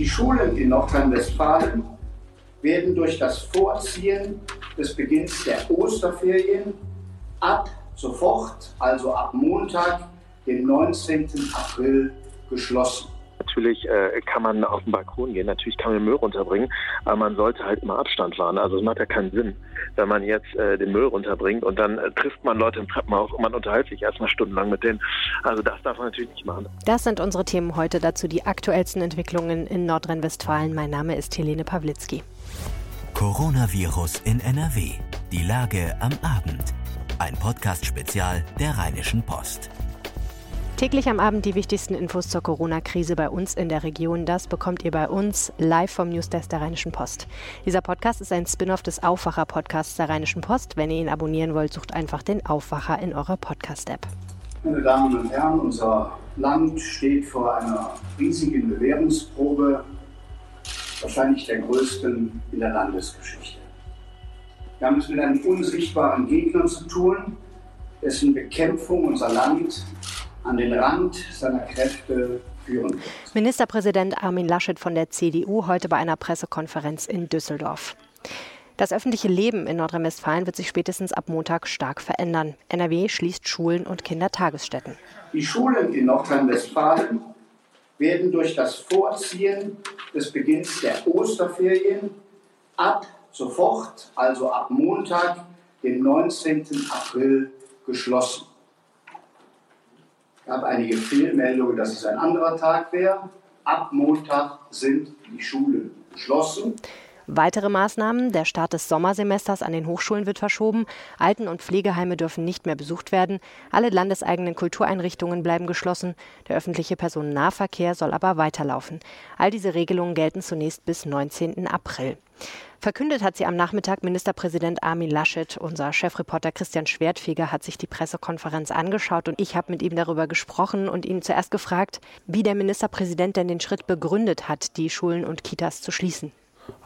Die Schulen in Nordrhein-Westfalen werden durch das Vorziehen des Beginns der Osterferien ab sofort, also ab Montag, dem 19. April, geschlossen. Natürlich äh, kann man auf den Balkon gehen, natürlich kann man den Müll runterbringen, aber man sollte halt immer Abstand wahren. Also es macht ja keinen Sinn, wenn man jetzt äh, den Müll runterbringt und dann äh, trifft man Leute im Treppenhaus und man unterhält sich erstmal stundenlang mit denen. Also das darf man natürlich nicht machen. Das sind unsere Themen heute dazu die aktuellsten Entwicklungen in Nordrhein-Westfalen. Mein Name ist Helene Pawlitzki. Coronavirus in NRW. Die Lage am Abend. Ein Podcast-Spezial der Rheinischen Post. Täglich am Abend die wichtigsten Infos zur Corona-Krise bei uns in der Region. Das bekommt ihr bei uns live vom Newsdesk der Rheinischen Post. Dieser Podcast ist ein Spin-off des Aufwacher-Podcasts der Rheinischen Post. Wenn ihr ihn abonnieren wollt, sucht einfach den Aufwacher in eurer Podcast-App. Meine Damen und Herren, unser Land steht vor einer riesigen Bewährungsprobe, wahrscheinlich der größten in der Landesgeschichte. Wir haben es mit einem unsichtbaren Gegner zu tun, dessen Bekämpfung unser Land an den Rand seiner Kräfte führen wird. Ministerpräsident Armin Laschet von der CDU heute bei einer Pressekonferenz in Düsseldorf. Das öffentliche Leben in Nordrhein-Westfalen wird sich spätestens ab Montag stark verändern. NRW schließt Schulen und Kindertagesstätten. Die Schulen in Nordrhein-Westfalen werden durch das Vorziehen des Beginns der Osterferien ab sofort, also ab Montag, dem 19. April, geschlossen gab einige Fehlmeldungen, dass es ein anderer Tag wäre. Ab Montag sind die Schulen geschlossen. Weitere Maßnahmen. Der Start des Sommersemesters an den Hochschulen wird verschoben. Alten- und Pflegeheime dürfen nicht mehr besucht werden. Alle landeseigenen Kultureinrichtungen bleiben geschlossen. Der öffentliche Personennahverkehr soll aber weiterlaufen. All diese Regelungen gelten zunächst bis 19. April. Verkündet hat sie am Nachmittag Ministerpräsident Armin Laschet. Unser Chefreporter Christian Schwertfeger hat sich die Pressekonferenz angeschaut und ich habe mit ihm darüber gesprochen und ihn zuerst gefragt, wie der Ministerpräsident denn den Schritt begründet hat, die Schulen und Kitas zu schließen.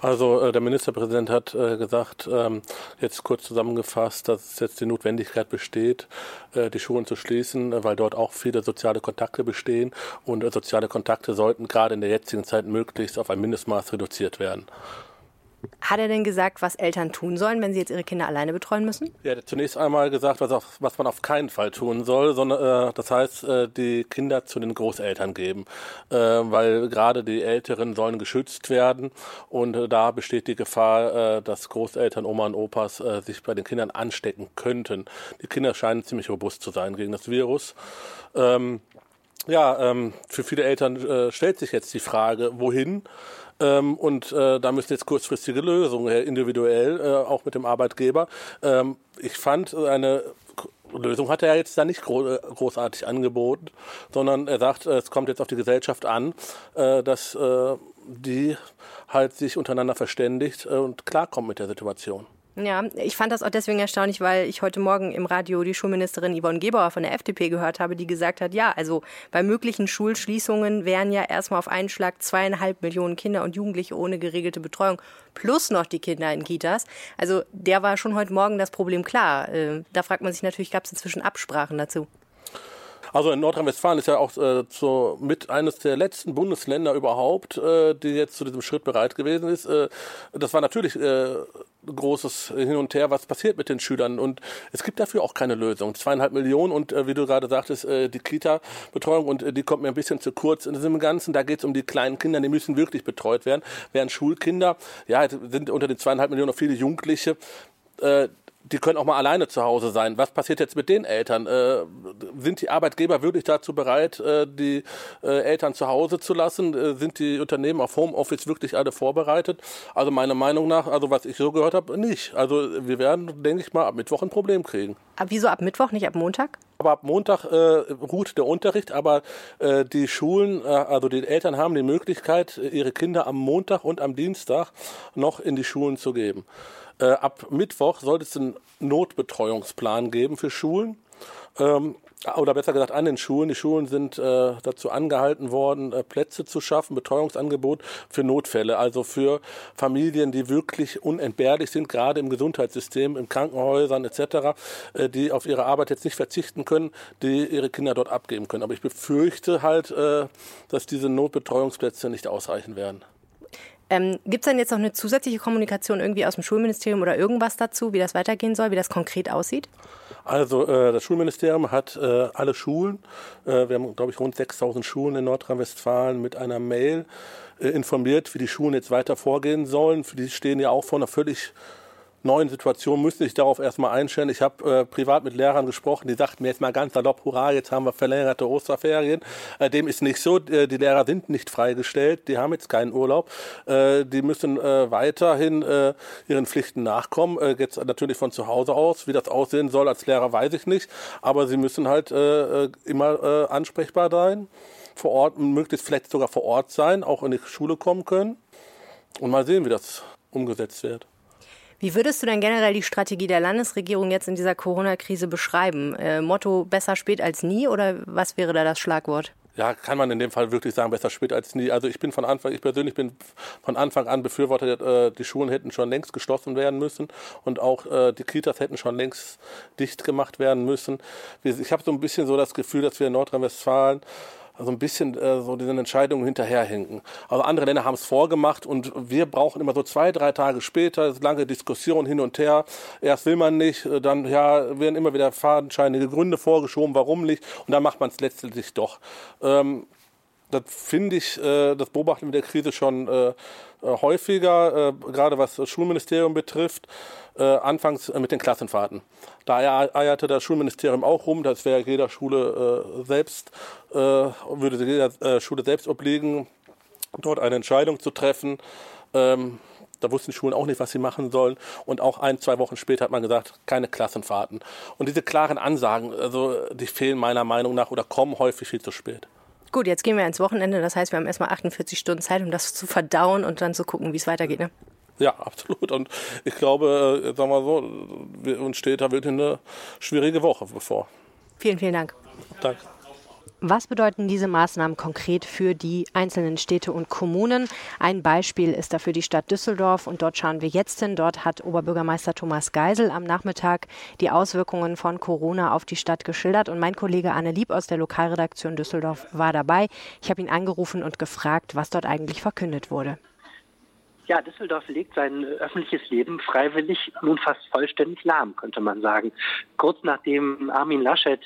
Also äh, der Ministerpräsident hat äh, gesagt, ähm, jetzt kurz zusammengefasst, dass jetzt die Notwendigkeit besteht, äh, die Schulen zu schließen, weil dort auch viele soziale Kontakte bestehen und soziale Kontakte sollten gerade in der jetzigen Zeit möglichst auf ein Mindestmaß reduziert werden. Hat er denn gesagt, was Eltern tun sollen, wenn sie jetzt ihre Kinder alleine betreuen müssen? Ja, er hat zunächst einmal gesagt, was, auf, was man auf keinen Fall tun soll, sondern äh, das heißt, äh, die Kinder zu den Großeltern geben, äh, weil gerade die Älteren sollen geschützt werden und äh, da besteht die Gefahr, äh, dass Großeltern, Oma und Opas äh, sich bei den Kindern anstecken könnten. Die Kinder scheinen ziemlich robust zu sein gegen das Virus. Ähm, ja, ähm, für viele Eltern stellt sich jetzt die Frage, wohin? Ähm, und äh, da müssen jetzt kurzfristige Lösungen her, individuell, äh, auch mit dem Arbeitgeber. Ähm, ich fand eine Lösung hat er jetzt da nicht äh, großartig angeboten, sondern er sagt, es kommt jetzt auf die Gesellschaft an, äh, dass äh, die halt sich untereinander verständigt und klarkommt mit der Situation. Ja, ich fand das auch deswegen erstaunlich, weil ich heute Morgen im Radio die Schulministerin Yvonne Gebauer von der FDP gehört habe, die gesagt hat, ja, also bei möglichen Schulschließungen wären ja erstmal auf einen Schlag zweieinhalb Millionen Kinder und Jugendliche ohne geregelte Betreuung plus noch die Kinder in Kitas. Also der war schon heute Morgen das Problem klar. Äh, da fragt man sich natürlich, gab es inzwischen Absprachen dazu? Also in Nordrhein-Westfalen ist ja auch äh, so mit eines der letzten Bundesländer überhaupt, äh, die jetzt zu diesem Schritt bereit gewesen ist. Äh, das war natürlich äh, großes Hin und Her, was passiert mit den Schülern. Und es gibt dafür auch keine Lösung. Zweieinhalb Millionen und äh, wie du gerade sagtest, äh, die Kita-Betreuung und äh, die kommt mir ein bisschen zu kurz in diesem Ganzen. Da geht es um die kleinen Kinder, die müssen wirklich betreut werden. Während Schulkinder, ja, sind unter den zweieinhalb Millionen noch viele Jugendliche. Die können auch mal alleine zu Hause sein. Was passiert jetzt mit den Eltern? Äh, sind die Arbeitgeber wirklich dazu bereit, äh, die äh, Eltern zu Hause zu lassen? Äh, sind die Unternehmen auf Homeoffice wirklich alle vorbereitet? Also meiner Meinung nach, also was ich so gehört habe, nicht. Also wir werden, denke ich mal, ab Mittwoch ein Problem kriegen. Aber wieso ab Mittwoch, nicht ab Montag? Aber ab Montag äh, ruht der Unterricht, aber äh, die Schulen, also die Eltern haben die Möglichkeit, ihre Kinder am Montag und am Dienstag noch in die Schulen zu geben. Äh, ab Mittwoch sollte es einen Notbetreuungsplan geben für Schulen. Ähm, oder besser gesagt an den Schulen. Die Schulen sind äh, dazu angehalten worden, äh, Plätze zu schaffen, Betreuungsangebot für Notfälle, also für Familien, die wirklich unentbehrlich sind, gerade im Gesundheitssystem, in Krankenhäusern etc., äh, die auf ihre Arbeit jetzt nicht verzichten können, die ihre Kinder dort abgeben können. Aber ich befürchte halt, äh, dass diese Notbetreuungsplätze nicht ausreichen werden. Ähm, Gibt es denn jetzt noch eine zusätzliche Kommunikation irgendwie aus dem Schulministerium oder irgendwas dazu, wie das weitergehen soll, wie das konkret aussieht? Also äh, das Schulministerium hat äh, alle Schulen, äh, wir haben glaube ich rund 6000 Schulen in Nordrhein-Westfalen mit einer Mail äh, informiert, wie die Schulen jetzt weiter vorgehen sollen. Die stehen ja auch vor einer völlig neuen Situation müsste ich darauf erstmal einstellen. Ich habe äh, privat mit Lehrern gesprochen, die sagten mir jetzt mal ganz salopp, hurra, jetzt haben wir verlängerte Osterferien. Äh, dem ist nicht so, äh, die Lehrer sind nicht freigestellt, die haben jetzt keinen Urlaub. Äh, die müssen äh, weiterhin äh, ihren Pflichten nachkommen, äh, jetzt natürlich von zu Hause aus. Wie das aussehen soll als Lehrer, weiß ich nicht. Aber sie müssen halt äh, äh immer äh, ansprechbar sein, vor Ort, möglichst vielleicht sogar vor Ort sein, auch in die Schule kommen können. Und mal sehen, wie das umgesetzt wird. Wie würdest du denn generell die Strategie der Landesregierung jetzt in dieser Corona-Krise beschreiben? Äh, Motto besser spät als nie oder was wäre da das Schlagwort? Ja, kann man in dem Fall wirklich sagen, besser spät als nie. Also ich bin von Anfang, ich persönlich bin von Anfang an befürwortet, äh, die Schulen hätten schon längst geschlossen werden müssen und auch äh, die Kitas hätten schon längst dicht gemacht werden müssen. Ich habe so ein bisschen so das Gefühl, dass wir in Nordrhein-Westfalen so ein bisschen äh, so diesen Entscheidungen hinterherhinken. Also andere Länder haben es vorgemacht und wir brauchen immer so zwei, drei Tage später lange Diskussionen hin und her. Erst will man nicht, äh, dann ja, werden immer wieder fadenscheinige Gründe vorgeschoben, warum nicht und dann macht man es letztendlich doch. Ähm, das finde ich, äh, das beobachten wir der Krise schon äh, äh häufiger, gerade was das Schulministerium betrifft anfangs mit den Klassenfahrten. Da eierte das Schulministerium auch rum, das wäre jeder Schule selbst, würde jeder Schule selbst obliegen, dort eine Entscheidung zu treffen. Ähm, da wussten die Schulen auch nicht, was sie machen sollen. Und auch ein, zwei Wochen später hat man gesagt, keine Klassenfahrten. Und diese klaren Ansagen, also die fehlen meiner Meinung nach oder kommen häufig viel zu spät. Gut, jetzt gehen wir ins Wochenende. Das heißt, wir haben erstmal 48 Stunden Zeit, um das zu verdauen und dann zu gucken, wie es weitergeht. Ne? Ja, absolut. Und ich glaube, äh, sagen wir so, uns steht da wirklich eine schwierige Woche bevor. Vielen, vielen Dank. Danke. Was bedeuten diese Maßnahmen konkret für die einzelnen Städte und Kommunen? Ein Beispiel ist dafür die Stadt Düsseldorf und dort schauen wir jetzt hin. Dort hat Oberbürgermeister Thomas Geisel am Nachmittag die Auswirkungen von Corona auf die Stadt geschildert und mein Kollege Anne Lieb aus der Lokalredaktion Düsseldorf war dabei. Ich habe ihn angerufen und gefragt, was dort eigentlich verkündet wurde. Ja, Düsseldorf legt sein öffentliches Leben freiwillig nun fast vollständig lahm, könnte man sagen. Kurz nachdem Armin Laschet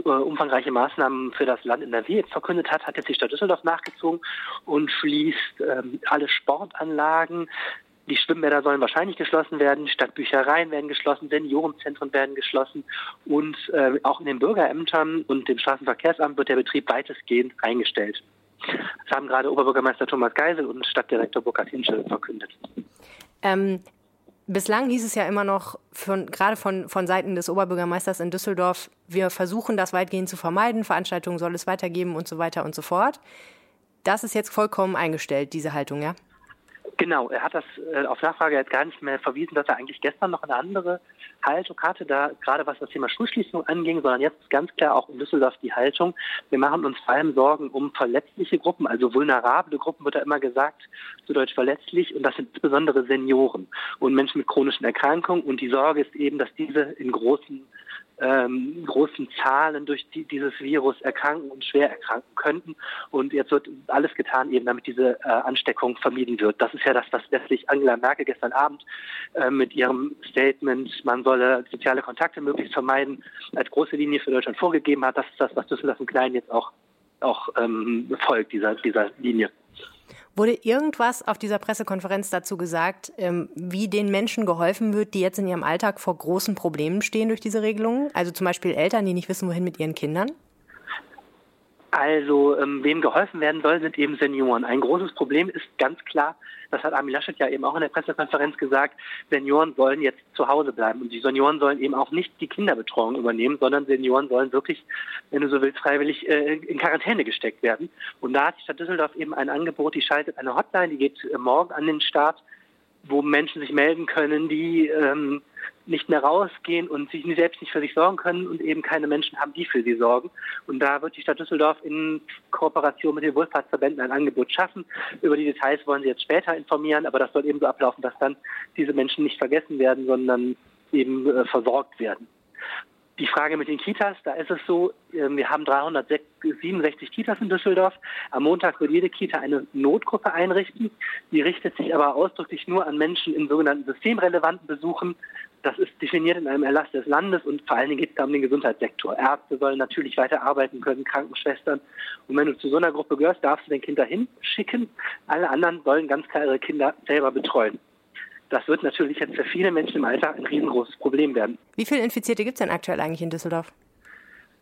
umfangreiche Maßnahmen für das Land in der NRW verkündet hat, hat jetzt die Stadt Düsseldorf nachgezogen und schließt ähm, alle Sportanlagen. Die Schwimmbäder sollen wahrscheinlich geschlossen werden, Stadtbüchereien werden geschlossen, Seniorenzentren werden geschlossen und äh, auch in den Bürgerämtern und dem Straßenverkehrsamt wird der Betrieb weitestgehend eingestellt. Das haben gerade Oberbürgermeister Thomas Geisel und Stadtdirektor Burkhard Hinschel verkündet. Ähm, bislang hieß es ja immer noch, von, gerade von, von Seiten des Oberbürgermeisters in Düsseldorf, wir versuchen das weitgehend zu vermeiden, Veranstaltungen soll es weitergeben und so weiter und so fort. Das ist jetzt vollkommen eingestellt, diese Haltung, ja? Genau, er hat das äh, auf Nachfrage jetzt gar nicht mehr verwiesen, dass er eigentlich gestern noch eine andere Haltung hatte, da gerade was das Thema Schulschließung anging, sondern jetzt ganz klar auch in Düsseldorf die Haltung. Wir machen uns vor allem Sorgen um verletzliche Gruppen, also vulnerable Gruppen wird da immer gesagt, zu Deutsch verletzlich, und das sind insbesondere Senioren und Menschen mit chronischen Erkrankungen. Und die Sorge ist eben, dass diese in großen ähm, großen Zahlen durch die, dieses Virus erkranken und schwer erkranken könnten. Und jetzt wird alles getan, eben damit diese äh, Ansteckung vermieden wird. Das ist ja das, was letztlich Angela Merkel gestern Abend äh, mit ihrem Statement, man solle soziale Kontakte möglichst vermeiden, als große Linie für Deutschland vorgegeben hat. Das ist das, was Düsseldorf und Klein jetzt auch, auch ähm, folgt, dieser, dieser Linie. Wurde irgendwas auf dieser Pressekonferenz dazu gesagt, ähm, wie den Menschen geholfen wird, die jetzt in ihrem Alltag vor großen Problemen stehen durch diese Regelungen? Also zum Beispiel Eltern, die nicht wissen, wohin mit ihren Kindern? Also ähm, wem geholfen werden soll, sind eben Senioren. Ein großes Problem ist ganz klar, das hat Armin Laschet ja eben auch in der Pressekonferenz gesagt, Senioren sollen jetzt zu Hause bleiben. Und die Senioren sollen eben auch nicht die Kinderbetreuung übernehmen, sondern Senioren sollen wirklich, wenn du so willst, freiwillig äh, in Quarantäne gesteckt werden. Und da hat die Stadt Düsseldorf eben ein Angebot, die schaltet eine Hotline, die geht äh, morgen an den Start wo Menschen sich melden können, die ähm, nicht mehr rausgehen und sich selbst nicht für sich sorgen können und eben keine Menschen haben, die für sie sorgen. Und da wird die Stadt Düsseldorf in Kooperation mit den Wohlfahrtsverbänden ein Angebot schaffen. Über die Details wollen sie jetzt später informieren, aber das soll eben so ablaufen, dass dann diese Menschen nicht vergessen werden, sondern eben äh, versorgt werden. Die Frage mit den Kitas, da ist es so, ähm, wir haben 367 Kitas in Düsseldorf. Am Montag wird jede Kita eine Notgruppe einrichten. Die richtet sich aber ausdrücklich nur an Menschen in sogenannten systemrelevanten Besuchen. Das ist definiert in einem Erlass des Landes und vor allen Dingen geht es da um den Gesundheitssektor. Ärzte sollen natürlich weiter arbeiten können, Krankenschwestern. Und wenn du zu so einer Gruppe gehörst, darfst du dein Kind dahin schicken. Alle anderen sollen ganz klar ihre Kinder selber betreuen. Das wird natürlich jetzt für viele Menschen im Alltag ein riesengroßes Problem werden. Wie viele Infizierte gibt es denn aktuell eigentlich in Düsseldorf?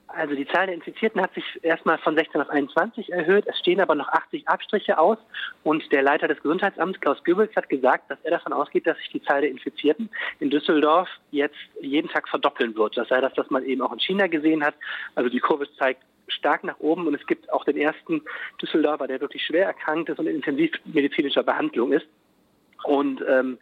Also die Zahl der Infizierten hat sich erstmal von 16 auf 21 erhöht. Es stehen aber noch 80 Abstriche aus. Und der Leiter des Gesundheitsamts, Klaus Goebbels, hat gesagt, dass er davon ausgeht, dass sich die Zahl der Infizierten in Düsseldorf jetzt jeden Tag verdoppeln wird. Das sei das, was man eben auch in China gesehen hat. Also die Kurve zeigt stark nach oben und es gibt auch den ersten Düsseldorfer, der wirklich schwer erkrankt ist und in intensivmedizinischer Behandlung ist. Und ähm,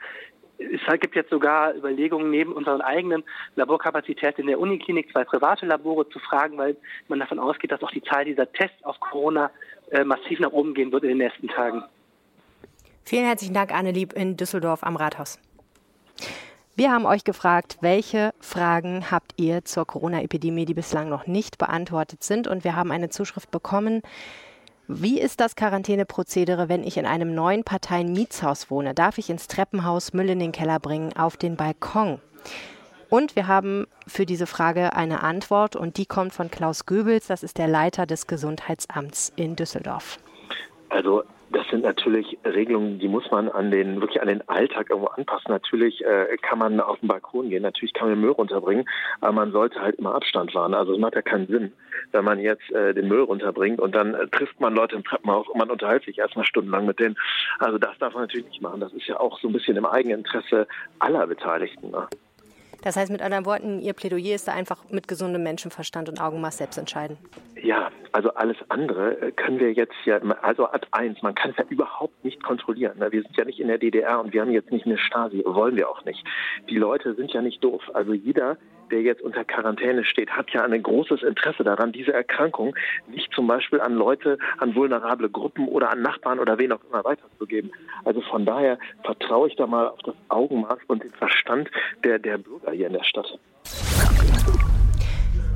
es gibt jetzt sogar Überlegungen, neben unseren eigenen Laborkapazitäten in der Uniklinik zwei private Labore zu fragen, weil man davon ausgeht, dass auch die Zahl dieser Tests auf Corona äh, massiv nach oben gehen wird in den nächsten Tagen. Vielen herzlichen Dank, Annelieb in Düsseldorf am Rathaus. Wir haben euch gefragt, welche Fragen habt ihr zur Corona-Epidemie, die bislang noch nicht beantwortet sind. Und wir haben eine Zuschrift bekommen, wie ist das Quarantäneprozedere, wenn ich in einem neuen Parteien-Mietshaus wohne? Darf ich ins Treppenhaus Müll in den Keller bringen, auf den Balkon? Und wir haben für diese Frage eine Antwort und die kommt von Klaus Goebbels, das ist der Leiter des Gesundheitsamts in Düsseldorf. Also das sind natürlich Regelungen, die muss man an den wirklich an den Alltag irgendwo anpassen. Natürlich äh, kann man auf den Balkon gehen, natürlich kann man den Müll runterbringen, aber man sollte halt immer Abstand wahren. Also es macht ja keinen Sinn, wenn man jetzt äh, den Müll runterbringt und dann äh, trifft man Leute im Treppenhaus und man unterhält sich erstmal stundenlang mit denen. Also das darf man natürlich nicht machen. Das ist ja auch so ein bisschen im Eigeninteresse aller Beteiligten. Ne? Das heißt mit anderen Worten, Ihr Plädoyer ist da einfach mit gesundem Menschenverstand und Augenmaß selbst entscheiden. Ja, also alles andere äh, können wir jetzt ja, also Ad eins, man kann es ja überhaupt nicht kontrollieren. Ne? Wir sind ja nicht in der DDR und wir haben jetzt nicht eine Stasi, wollen wir auch nicht. Die Leute sind ja nicht doof. Also jeder, der jetzt unter Quarantäne steht, hat ja ein großes Interesse daran, diese Erkrankung nicht zum Beispiel an Leute, an vulnerable Gruppen oder an Nachbarn oder wen auch immer weiterzugeben. Also von daher vertraue ich da mal auf das Augenmaß und den Verstand der, der Bürger hier in der Stadt.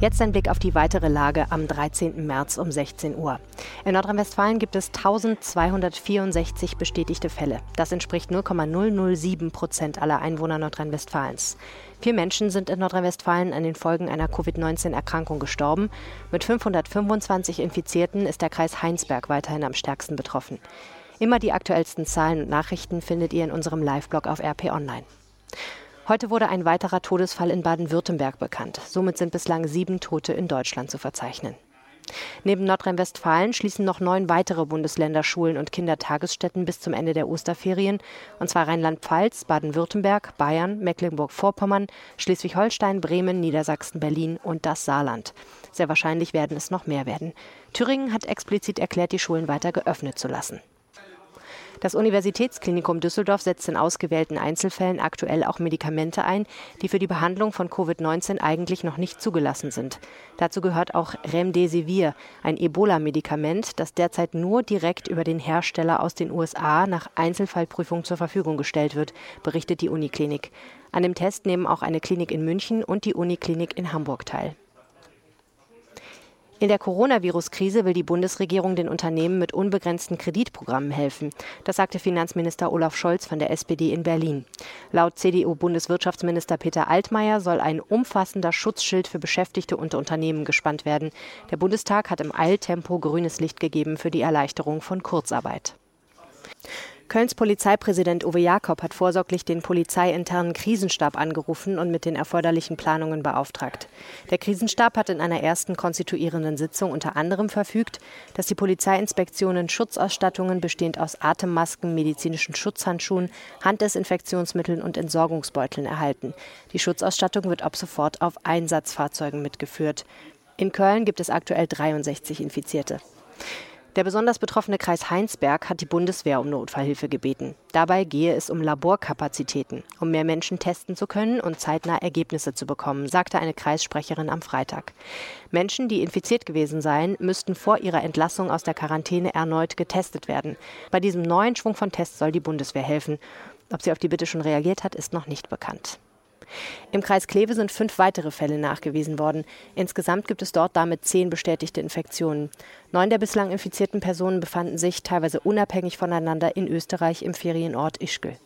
Jetzt ein Blick auf die weitere Lage am 13. März um 16 Uhr. In Nordrhein-Westfalen gibt es 1264 bestätigte Fälle. Das entspricht 0,007 Prozent aller Einwohner Nordrhein-Westfalens. Vier Menschen sind in Nordrhein-Westfalen an den Folgen einer Covid-19-Erkrankung gestorben. Mit 525 Infizierten ist der Kreis Heinsberg weiterhin am stärksten betroffen. Immer die aktuellsten Zahlen und Nachrichten findet ihr in unserem Live-Blog auf RP Online. Heute wurde ein weiterer Todesfall in Baden-Württemberg bekannt. Somit sind bislang sieben Tote in Deutschland zu verzeichnen. Neben Nordrhein-Westfalen schließen noch neun weitere Bundesländer Schulen und Kindertagesstätten bis zum Ende der Osterferien, und zwar Rheinland-Pfalz, Baden-Württemberg, Bayern, Mecklenburg-Vorpommern, Schleswig-Holstein, Bremen, Niedersachsen, Berlin und das Saarland. Sehr wahrscheinlich werden es noch mehr werden. Thüringen hat explizit erklärt, die Schulen weiter geöffnet zu lassen. Das Universitätsklinikum Düsseldorf setzt in ausgewählten Einzelfällen aktuell auch Medikamente ein, die für die Behandlung von Covid-19 eigentlich noch nicht zugelassen sind. Dazu gehört auch Remdesivir, ein Ebola-Medikament, das derzeit nur direkt über den Hersteller aus den USA nach Einzelfallprüfung zur Verfügung gestellt wird, berichtet die Uniklinik. An dem Test nehmen auch eine Klinik in München und die Uniklinik in Hamburg teil. In der Coronavirus-Krise will die Bundesregierung den Unternehmen mit unbegrenzten Kreditprogrammen helfen. Das sagte Finanzminister Olaf Scholz von der SPD in Berlin. Laut CDU-Bundeswirtschaftsminister Peter Altmaier soll ein umfassender Schutzschild für Beschäftigte und Unternehmen gespannt werden. Der Bundestag hat im Eiltempo grünes Licht gegeben für die Erleichterung von Kurzarbeit. Kölns Polizeipräsident Uwe Jakob hat vorsorglich den polizeiinternen Krisenstab angerufen und mit den erforderlichen Planungen beauftragt. Der Krisenstab hat in einer ersten konstituierenden Sitzung unter anderem verfügt, dass die Polizeiinspektionen Schutzausstattungen bestehend aus Atemmasken, medizinischen Schutzhandschuhen, Handdesinfektionsmitteln und Entsorgungsbeuteln erhalten. Die Schutzausstattung wird ab sofort auf Einsatzfahrzeugen mitgeführt. In Köln gibt es aktuell 63 Infizierte. Der besonders betroffene Kreis Heinsberg hat die Bundeswehr um Notfallhilfe gebeten. Dabei gehe es um Laborkapazitäten, um mehr Menschen testen zu können und zeitnah Ergebnisse zu bekommen, sagte eine Kreissprecherin am Freitag. Menschen, die infiziert gewesen seien, müssten vor ihrer Entlassung aus der Quarantäne erneut getestet werden. Bei diesem neuen Schwung von Tests soll die Bundeswehr helfen. Ob sie auf die Bitte schon reagiert hat, ist noch nicht bekannt. Im Kreis Kleve sind fünf weitere Fälle nachgewiesen worden. Insgesamt gibt es dort damit zehn bestätigte Infektionen. Neun der bislang infizierten Personen befanden sich teilweise unabhängig voneinander in Österreich im Ferienort Ischgl.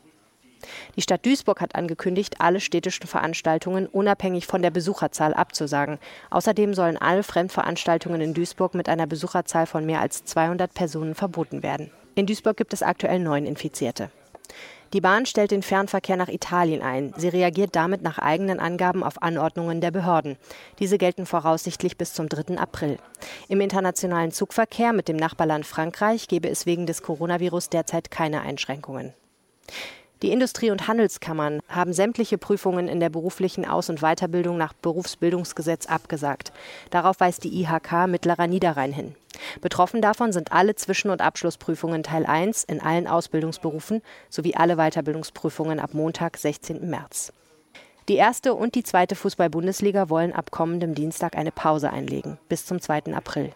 Die Stadt Duisburg hat angekündigt, alle städtischen Veranstaltungen unabhängig von der Besucherzahl abzusagen. Außerdem sollen alle Fremdveranstaltungen in Duisburg mit einer Besucherzahl von mehr als 200 Personen verboten werden. In Duisburg gibt es aktuell neun Infizierte. Die Bahn stellt den Fernverkehr nach Italien ein. Sie reagiert damit nach eigenen Angaben auf Anordnungen der Behörden. Diese gelten voraussichtlich bis zum 3. April. Im internationalen Zugverkehr mit dem Nachbarland Frankreich gebe es wegen des Coronavirus derzeit keine Einschränkungen. Die Industrie- und Handelskammern haben sämtliche Prüfungen in der beruflichen Aus- und Weiterbildung nach Berufsbildungsgesetz abgesagt. Darauf weist die IHK Mittlerer Niederrhein hin. Betroffen davon sind alle Zwischen- und Abschlussprüfungen Teil 1 in allen Ausbildungsberufen sowie alle Weiterbildungsprüfungen ab Montag, 16. März. Die erste und die zweite Fußball-Bundesliga wollen ab kommendem Dienstag eine Pause einlegen, bis zum 2. April.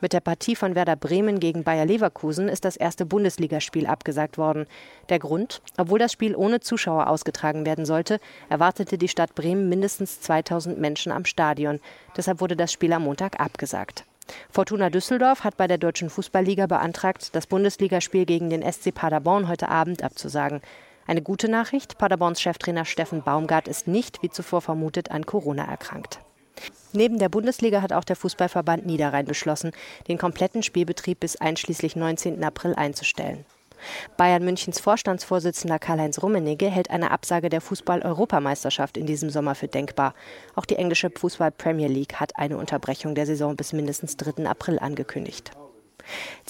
Mit der Partie von Werder Bremen gegen Bayer Leverkusen ist das erste Bundesligaspiel abgesagt worden. Der Grund? Obwohl das Spiel ohne Zuschauer ausgetragen werden sollte, erwartete die Stadt Bremen mindestens 2000 Menschen am Stadion. Deshalb wurde das Spiel am Montag abgesagt. Fortuna Düsseldorf hat bei der Deutschen Fußballliga beantragt, das Bundesligaspiel gegen den SC Paderborn heute Abend abzusagen. Eine gute Nachricht, Paderborns Cheftrainer Steffen Baumgart ist nicht, wie zuvor vermutet, an Corona erkrankt. Neben der Bundesliga hat auch der Fußballverband Niederrhein beschlossen, den kompletten Spielbetrieb bis einschließlich 19. April einzustellen. Bayern Münchens Vorstandsvorsitzender Karl-Heinz Rummenigge hält eine Absage der Fußball-Europameisterschaft in diesem Sommer für denkbar. Auch die englische Fußball-Premier League hat eine Unterbrechung der Saison bis mindestens 3. April angekündigt.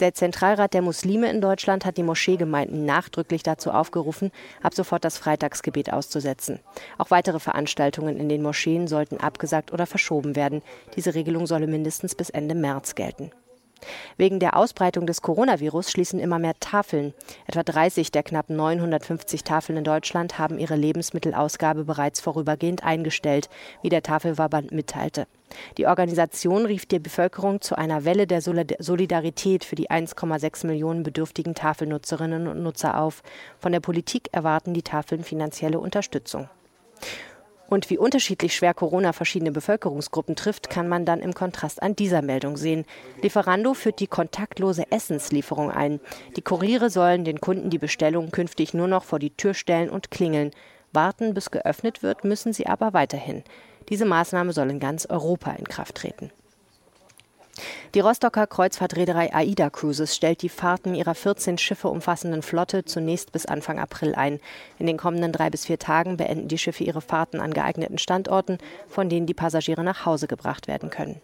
Der Zentralrat der Muslime in Deutschland hat die Moscheegemeinden nachdrücklich dazu aufgerufen, ab sofort das Freitagsgebet auszusetzen. Auch weitere Veranstaltungen in den Moscheen sollten abgesagt oder verschoben werden. Diese Regelung solle mindestens bis Ende März gelten. Wegen der Ausbreitung des Coronavirus schließen immer mehr Tafeln. Etwa 30 der knapp 950 Tafeln in Deutschland haben ihre Lebensmittelausgabe bereits vorübergehend eingestellt, wie der Tafelverband mitteilte. Die Organisation rief die Bevölkerung zu einer Welle der Solidarität für die 1,6 Millionen bedürftigen Tafelnutzerinnen und Nutzer auf. Von der Politik erwarten die Tafeln finanzielle Unterstützung. Und wie unterschiedlich schwer Corona verschiedene Bevölkerungsgruppen trifft, kann man dann im Kontrast an dieser Meldung sehen. Lieferando führt die kontaktlose Essenslieferung ein. Die Kuriere sollen den Kunden die Bestellung künftig nur noch vor die Tür stellen und klingeln. Warten, bis geöffnet wird, müssen sie aber weiterhin. Diese Maßnahme soll in ganz Europa in Kraft treten. Die Rostocker Kreuzfahrtreederei AIDA Cruises stellt die Fahrten ihrer 14 Schiffe umfassenden Flotte zunächst bis Anfang April ein. In den kommenden drei bis vier Tagen beenden die Schiffe ihre Fahrten an geeigneten Standorten, von denen die Passagiere nach Hause gebracht werden können.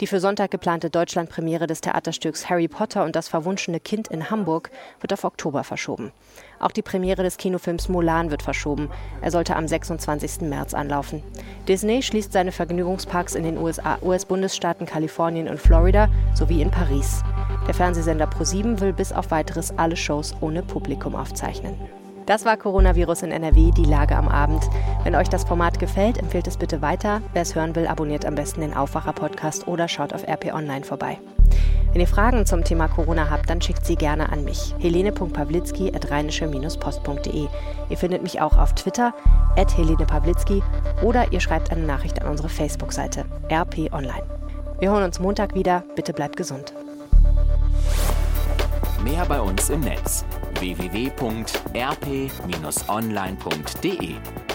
Die für Sonntag geplante Deutschlandpremiere des Theaterstücks Harry Potter und das verwunschene Kind in Hamburg wird auf Oktober verschoben. Auch die Premiere des Kinofilms Mulan wird verschoben. Er sollte am 26. März anlaufen. Disney schließt seine Vergnügungsparks in den USA, US-Bundesstaaten Kalifornien und Florida sowie in Paris. Der Fernsehsender ProSieben will bis auf weiteres alle Shows ohne Publikum aufzeichnen. Das war Coronavirus in NRW, die Lage am Abend. Wenn euch das Format gefällt, empfehlt es bitte weiter. Wer es hören will, abonniert am besten den Aufwacher-Podcast oder schaut auf RP Online vorbei. Wenn ihr Fragen zum Thema Corona habt, dann schickt sie gerne an mich. helene.pawlitzki.rheinische-post.de. Ihr findet mich auch auf Twitter, at Helene Pawlitzki, oder ihr schreibt eine Nachricht an unsere Facebook-Seite, RP Online. Wir hören uns Montag wieder. Bitte bleibt gesund. Mehr bei uns im Netz www.rp-online.de